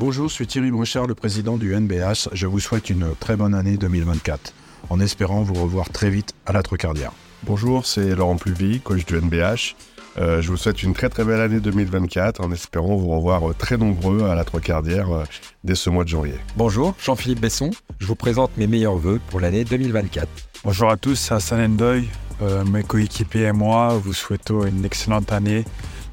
Bonjour, je suis Thierry Brochard, le président du NBH. Je vous souhaite une très bonne année 2024, en espérant vous revoir très vite à la Trocardière. Bonjour, c'est Laurent Pluvy, coach du NBH. Euh, je vous souhaite une très très belle année 2024 en espérant vous revoir euh, très nombreux à la Trocardière euh, dès ce mois de janvier. Bonjour, Jean-Philippe Besson. Je vous présente mes meilleurs voeux pour l'année 2024. Bonjour à tous, c'est Hassan Endoy. mes coéquipiers et moi vous souhaitons une excellente année.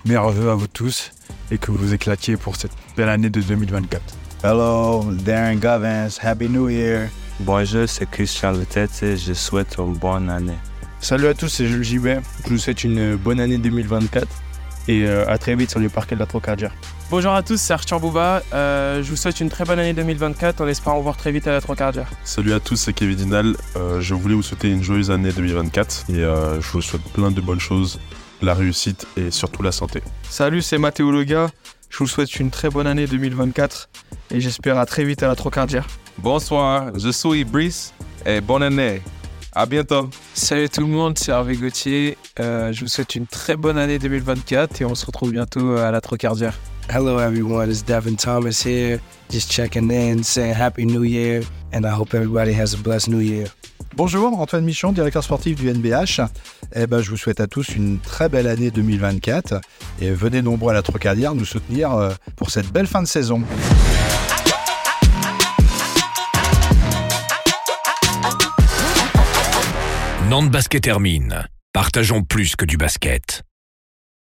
Meilleurs voeux à vous tous et que vous éclatiez pour cette belle année de 2024. Hello, Darren Govins. Happy New Year. Bonjour, c'est Christian Letette et je souhaite une bonne année. Salut à tous, c'est Jules Gibet. Je vous souhaite une bonne année 2024 et euh, à très vite sur le parquet de la Trocardia. Bonjour à tous, c'est Arthur Bouba. Euh, je vous souhaite une très bonne année 2024 en espérant vous voir très vite à la Trocardia. Salut à tous, c'est Kevin Dinal. Euh, je voulais vous souhaiter une joyeuse année 2024 et je vous souhaite plein de bonnes choses, la réussite et surtout la santé. Salut, c'est Mathéo Lega. Je vous souhaite une très bonne année 2024 et j'espère à très vite à la Trocardia. Bonsoir, je suis Brice et bonne année. À bientôt. Salut tout le monde, c'est Hervé Gauthier. Euh, je vous souhaite une très bonne année 2024 et on se retrouve bientôt à la Trocardière. Hello everyone, it's Devin Thomas here. Just checking in, saying Happy New Year, and I hope everybody has a blessed New Year. Bonjour, Antoine Michon, directeur sportif du NBH. Eh ben, je vous souhaite à tous une très belle année 2024 et venez nombreux à la Trocardière nous soutenir euh, pour cette belle fin de saison. Nantes Basket termine. Partageons plus que du basket.